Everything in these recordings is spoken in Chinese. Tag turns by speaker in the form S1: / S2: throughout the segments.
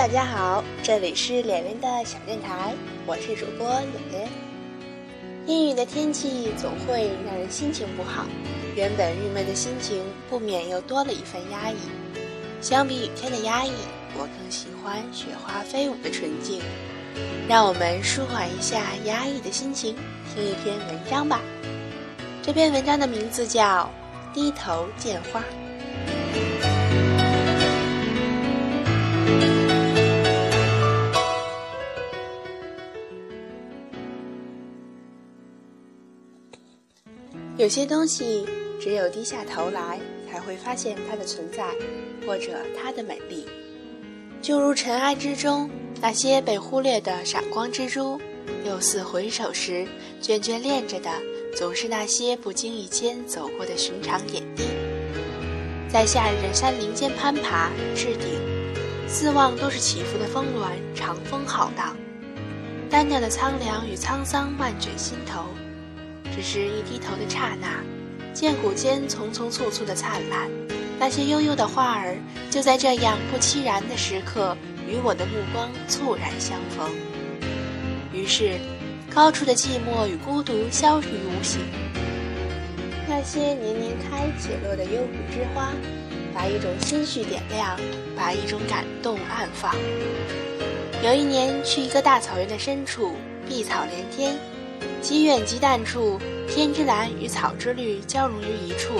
S1: 大家好，这里是脸脸的小电台，我是主播脸脸。阴雨的天气总会让人心情不好，原本郁闷的心情不免又多了一份压抑。相比雨天的压抑，我更喜欢雪花飞舞的纯净。让我们舒缓一下压抑的心情，听一篇文章吧。这篇文章的名字叫《低头见花》。有些东西只有低下头来，才会发现它的存在，或者它的美丽。就如尘埃之中那些被忽略的闪光之珠，六四回首时，眷眷恋着的总是那些不经意间走过的寻常点滴。在夏日的山林间攀爬置顶，四望都是起伏的峰峦，长风浩荡，单调的苍凉与沧桑漫卷心头。只是一低头的刹那，剑骨间匆匆簇簇的灿烂，那些悠悠的花儿，就在这样不期然的时刻，与我的目光猝然相逢。于是，高处的寂寞与孤独消于无形。那些年年开且落的幽谷之花，把一种心绪点亮，把一种感动暗放。有一年去一个大草原的深处，碧草连天。极远极淡处，天之蓝与草之绿交融于一处，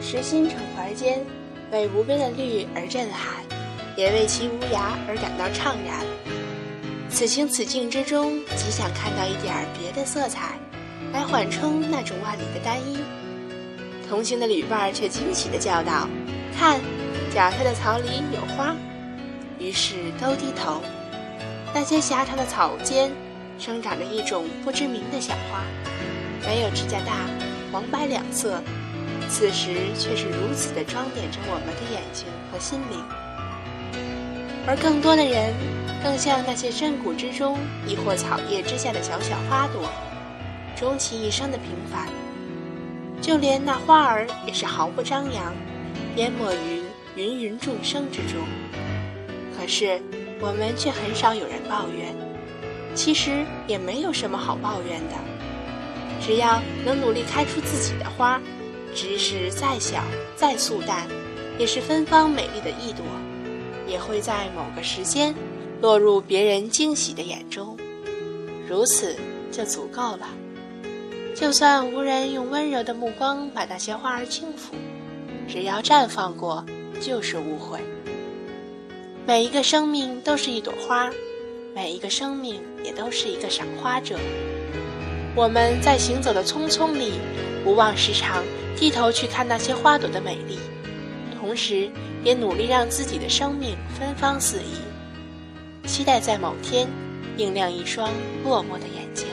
S1: 实心澄怀间，为无边的绿而震撼，也为其无涯而感到怅然。此情此境之中，极想看到一点别的色彩，来缓冲那种万里的单一。同行的旅伴却惊喜地叫道：“看，脚下的草里有花。”于是都低头，那些狭长的草间。生长着一种不知名的小花，没有指甲大，黄白两色，此时却是如此的装点着我们的眼睛和心灵。而更多的人，更像那些深谷之中，亦或草叶之下的小小花朵，终其一生的平凡。就连那花儿也是毫不张扬，淹没于芸芸众生之中。可是，我们却很少有人抱怨。其实也没有什么好抱怨的，只要能努力开出自己的花，即使再小再素淡，也是芬芳美丽的一朵，也会在某个时间落入别人惊喜的眼中，如此就足够了。就算无人用温柔的目光把那些花儿轻抚，只要绽放过，就是无悔。每一个生命都是一朵花。每一个生命也都是一个赏花者。我们在行走的匆匆里，不忘时常低头去看那些花朵的美丽，同时也努力让自己的生命芬芳四溢，期待在某天映亮一双落寞的眼睛，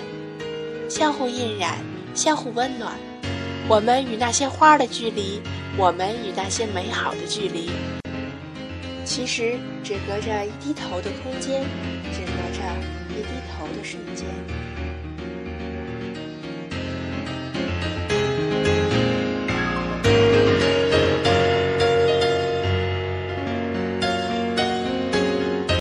S1: 相互印染，相互温暖。我们与那些花的距离，我们与那些美好的距离。其实只隔着一低头的空间，只隔着一低头的瞬间。